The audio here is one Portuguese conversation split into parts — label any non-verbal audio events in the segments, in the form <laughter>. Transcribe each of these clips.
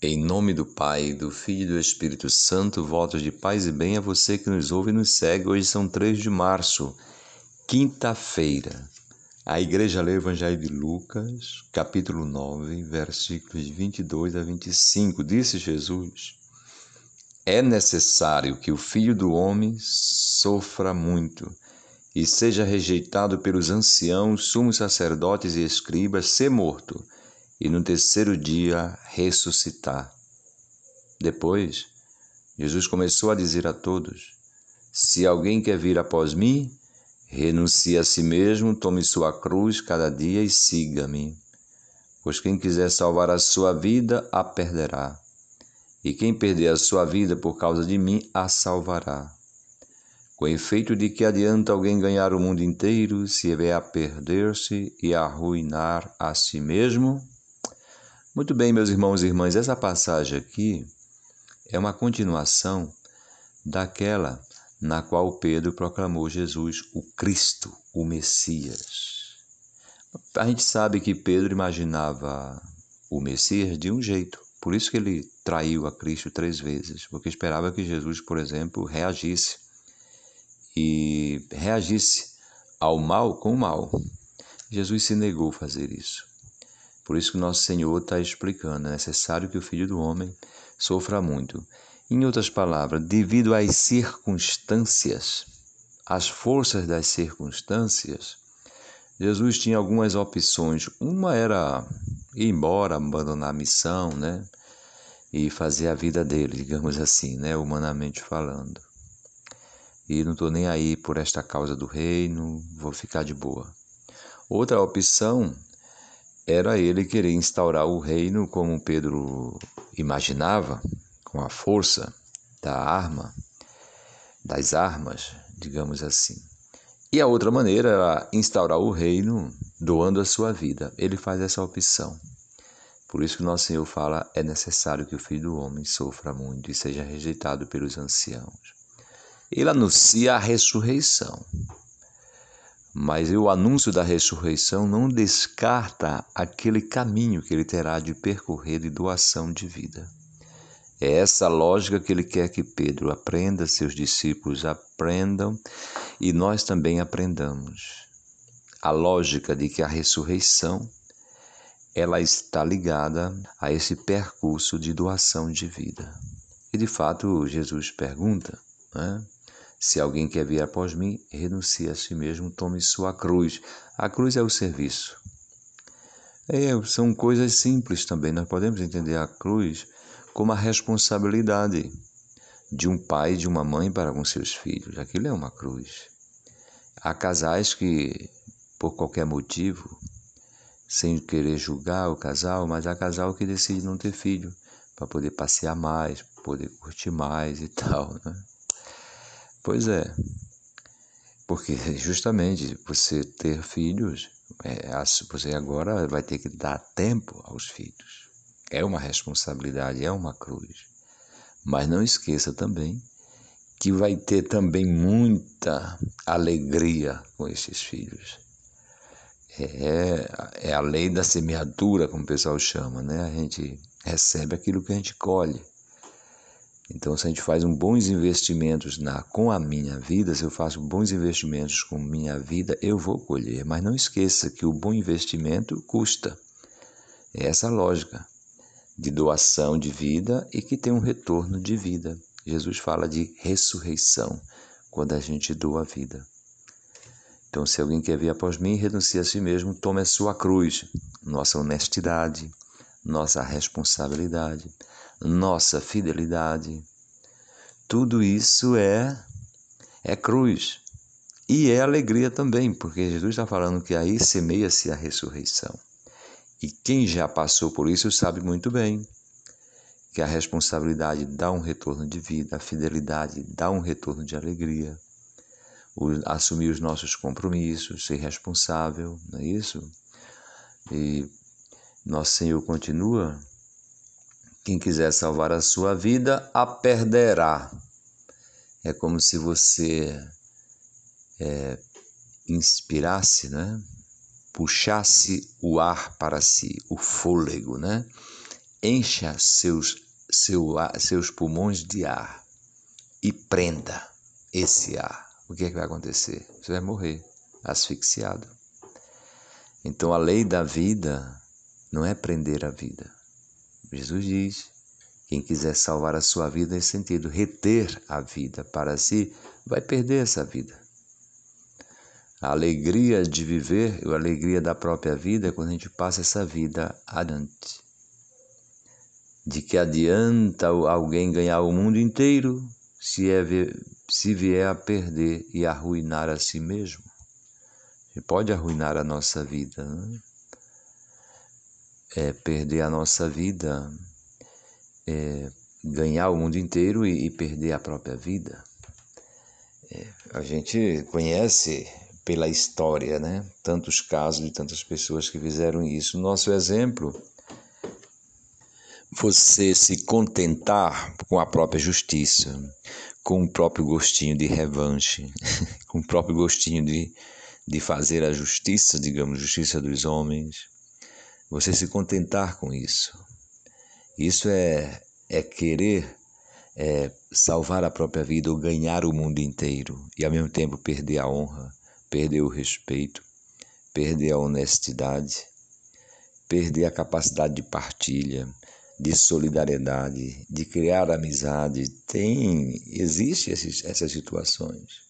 Em nome do Pai, do Filho e do Espírito Santo, votos de paz e bem a você que nos ouve e nos segue. Hoje são 3 de março, quinta-feira. A igreja lê o Evangelho de Lucas, capítulo 9, versículos 22 a 25. Disse Jesus: É necessário que o Filho do Homem sofra muito e seja rejeitado pelos anciãos, sumos sacerdotes e escribas, ser morto e no terceiro dia ressuscitar. Depois, Jesus começou a dizer a todos: Se alguém quer vir após mim, renuncie a si mesmo, tome sua cruz cada dia e siga-me. Pois quem quiser salvar a sua vida, a perderá. E quem perder a sua vida por causa de mim, a salvará. Com efeito de que adianta alguém ganhar o mundo inteiro se vier a perder-se e arruinar a si mesmo? Muito bem, meus irmãos e irmãs, essa passagem aqui é uma continuação daquela na qual Pedro proclamou Jesus o Cristo, o Messias. A gente sabe que Pedro imaginava o Messias de um jeito, por isso que ele traiu a Cristo três vezes, porque esperava que Jesus, por exemplo, reagisse e reagisse ao mal com o mal. Jesus se negou a fazer isso. Por isso que nosso Senhor está explicando, é necessário que o Filho do Homem sofra muito. Em outras palavras, devido às circunstâncias, às forças das circunstâncias, Jesus tinha algumas opções. Uma era ir embora, abandonar a missão, né? E fazer a vida dele, digamos assim, né? Humanamente falando. E não estou nem aí por esta causa do reino, vou ficar de boa. Outra opção era ele querer instaurar o reino como Pedro imaginava, com a força da arma, das armas, digamos assim. E a outra maneira era instaurar o reino doando a sua vida. Ele faz essa opção. Por isso que nosso Senhor fala: é necessário que o filho do homem sofra muito e seja rejeitado pelos anciãos. Ele anuncia a ressurreição. Mas o anúncio da ressurreição não descarta aquele caminho que ele terá de percorrer de doação de vida. É essa lógica que ele quer que Pedro aprenda, seus discípulos aprendam e nós também aprendamos. A lógica de que a ressurreição ela está ligada a esse percurso de doação de vida. E de fato Jesus pergunta, né? Se alguém quer vir após mim, renuncie a si mesmo, tome sua cruz. A cruz é o serviço. É, são coisas simples também. Nós podemos entender a cruz como a responsabilidade de um pai e de uma mãe para com seus filhos. Aquilo é uma cruz. Há casais que, por qualquer motivo, sem querer julgar o casal, mas há casal que decide não ter filho para poder passear mais, poder curtir mais e tal, né? Pois é, porque justamente você ter filhos, é, você agora vai ter que dar tempo aos filhos. É uma responsabilidade, é uma cruz. Mas não esqueça também que vai ter também muita alegria com esses filhos. É, é a lei da semeadura, como o pessoal chama, né? A gente recebe aquilo que a gente colhe. Então, se a gente faz um bons investimentos na, com a minha vida, se eu faço bons investimentos com minha vida, eu vou colher. Mas não esqueça que o bom investimento custa. É essa lógica de doação de vida e que tem um retorno de vida. Jesus fala de ressurreição quando a gente doa a vida. Então, se alguém quer vir após mim, renuncie a si mesmo, tome a sua cruz, nossa honestidade, nossa responsabilidade nossa fidelidade. Tudo isso é é cruz. E é alegria também, porque Jesus está falando que aí semeia-se a ressurreição. E quem já passou por isso sabe muito bem que a responsabilidade dá um retorno de vida, a fidelidade dá um retorno de alegria. O, assumir os nossos compromissos, ser responsável, não é isso? E nosso Senhor continua quem quiser salvar a sua vida, a perderá. É como se você é, inspirasse, né? puxasse o ar para si, o fôlego, né? encha seus, seu, seus pulmões de ar e prenda esse ar. O que, é que vai acontecer? Você vai morrer asfixiado. Então a lei da vida não é prender a vida. Jesus diz: quem quiser salvar a sua vida nesse sentido, reter a vida para si, vai perder essa vida. A alegria de viver, a alegria da própria vida é quando a gente passa essa vida adiante. De que adianta alguém ganhar o mundo inteiro se, é, se vier a perder e arruinar a si mesmo? E pode arruinar a nossa vida. Né? É perder a nossa vida, é ganhar o mundo inteiro e, e perder a própria vida. É, a gente conhece pela história, né? Tantos casos de tantas pessoas que fizeram isso. Nosso exemplo, você se contentar com a própria justiça, com o próprio gostinho de revanche, <laughs> com o próprio gostinho de, de fazer a justiça, digamos, justiça dos homens. Você se contentar com isso. Isso é, é querer é, salvar a própria vida ou ganhar o mundo inteiro e ao mesmo tempo perder a honra perder o respeito, perder a honestidade, perder a capacidade de partilha, de solidariedade, de criar amizade. Tem, existe esses, essas situações.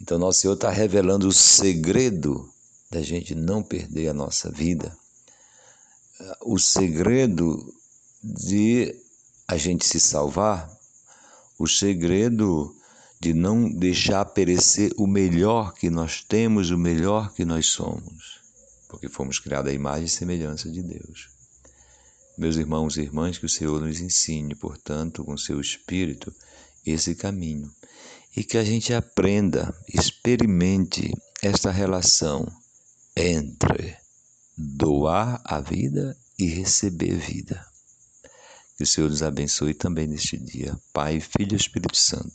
Então, nosso Senhor está revelando o segredo da gente não perder a nossa vida, o segredo de a gente se salvar, o segredo de não deixar perecer o melhor que nós temos, o melhor que nós somos, porque fomos criados à imagem e semelhança de Deus. Meus irmãos e irmãs, que o Senhor nos ensine, portanto, com seu Espírito, esse caminho e que a gente aprenda, experimente esta relação entre doar a vida e receber vida. Que o Senhor nos abençoe também neste dia. Pai, Filho e Espírito Santo.